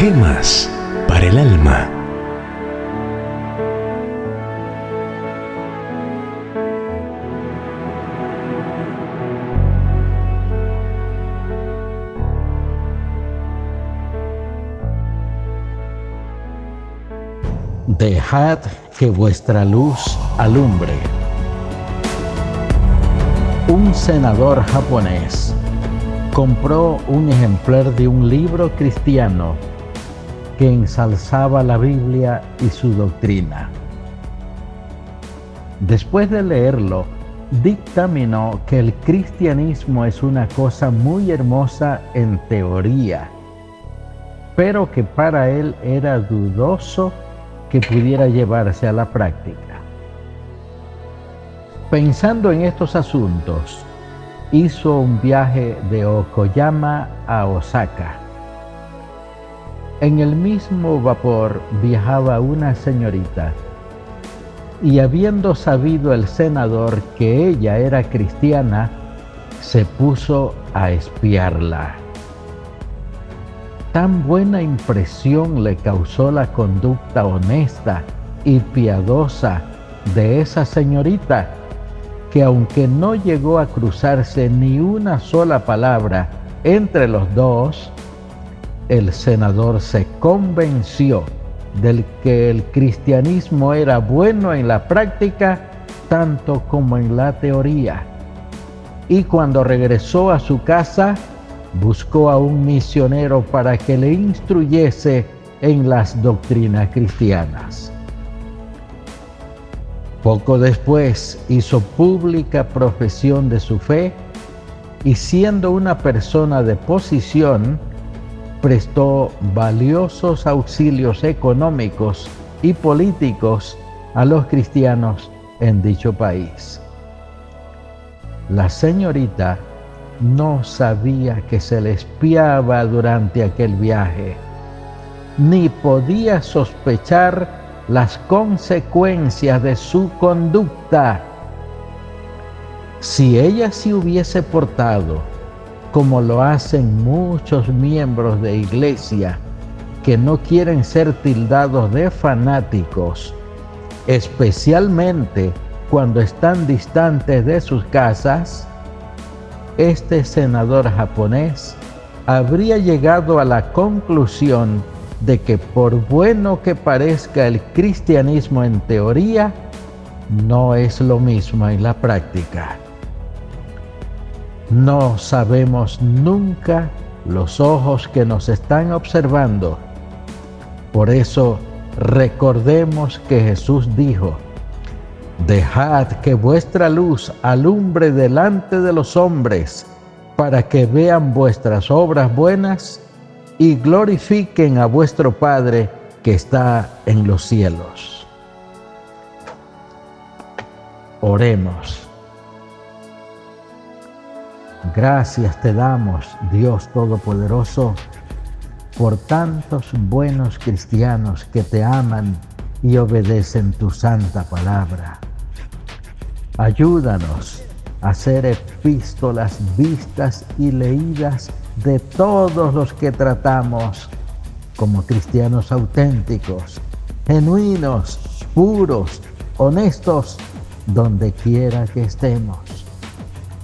Gemas para el alma. Dejad que vuestra luz alumbre. Un senador japonés compró un ejemplar de un libro cristiano que ensalzaba la Biblia y su doctrina. Después de leerlo, dictaminó que el cristianismo es una cosa muy hermosa en teoría, pero que para él era dudoso que pudiera llevarse a la práctica. Pensando en estos asuntos, hizo un viaje de Okoyama a Osaka. En el mismo vapor viajaba una señorita y habiendo sabido el senador que ella era cristiana, se puso a espiarla. Tan buena impresión le causó la conducta honesta y piadosa de esa señorita que aunque no llegó a cruzarse ni una sola palabra entre los dos, el senador se convenció del que el cristianismo era bueno en la práctica tanto como en la teoría. Y cuando regresó a su casa, buscó a un misionero para que le instruyese en las doctrinas cristianas. Poco después hizo pública profesión de su fe y siendo una persona de posición, prestó valiosos auxilios económicos y políticos a los cristianos en dicho país. La señorita no sabía que se le espiaba durante aquel viaje, ni podía sospechar las consecuencias de su conducta. Si ella se hubiese portado como lo hacen muchos miembros de iglesia que no quieren ser tildados de fanáticos, especialmente cuando están distantes de sus casas, este senador japonés habría llegado a la conclusión de que por bueno que parezca el cristianismo en teoría, no es lo mismo en la práctica. No sabemos nunca los ojos que nos están observando. Por eso recordemos que Jesús dijo, Dejad que vuestra luz alumbre delante de los hombres, para que vean vuestras obras buenas y glorifiquen a vuestro Padre que está en los cielos. Oremos. Gracias te damos, Dios Todopoderoso, por tantos buenos cristianos que te aman y obedecen tu santa palabra. Ayúdanos a hacer epístolas vistas y leídas de todos los que tratamos como cristianos auténticos, genuinos, puros, honestos, donde quiera que estemos.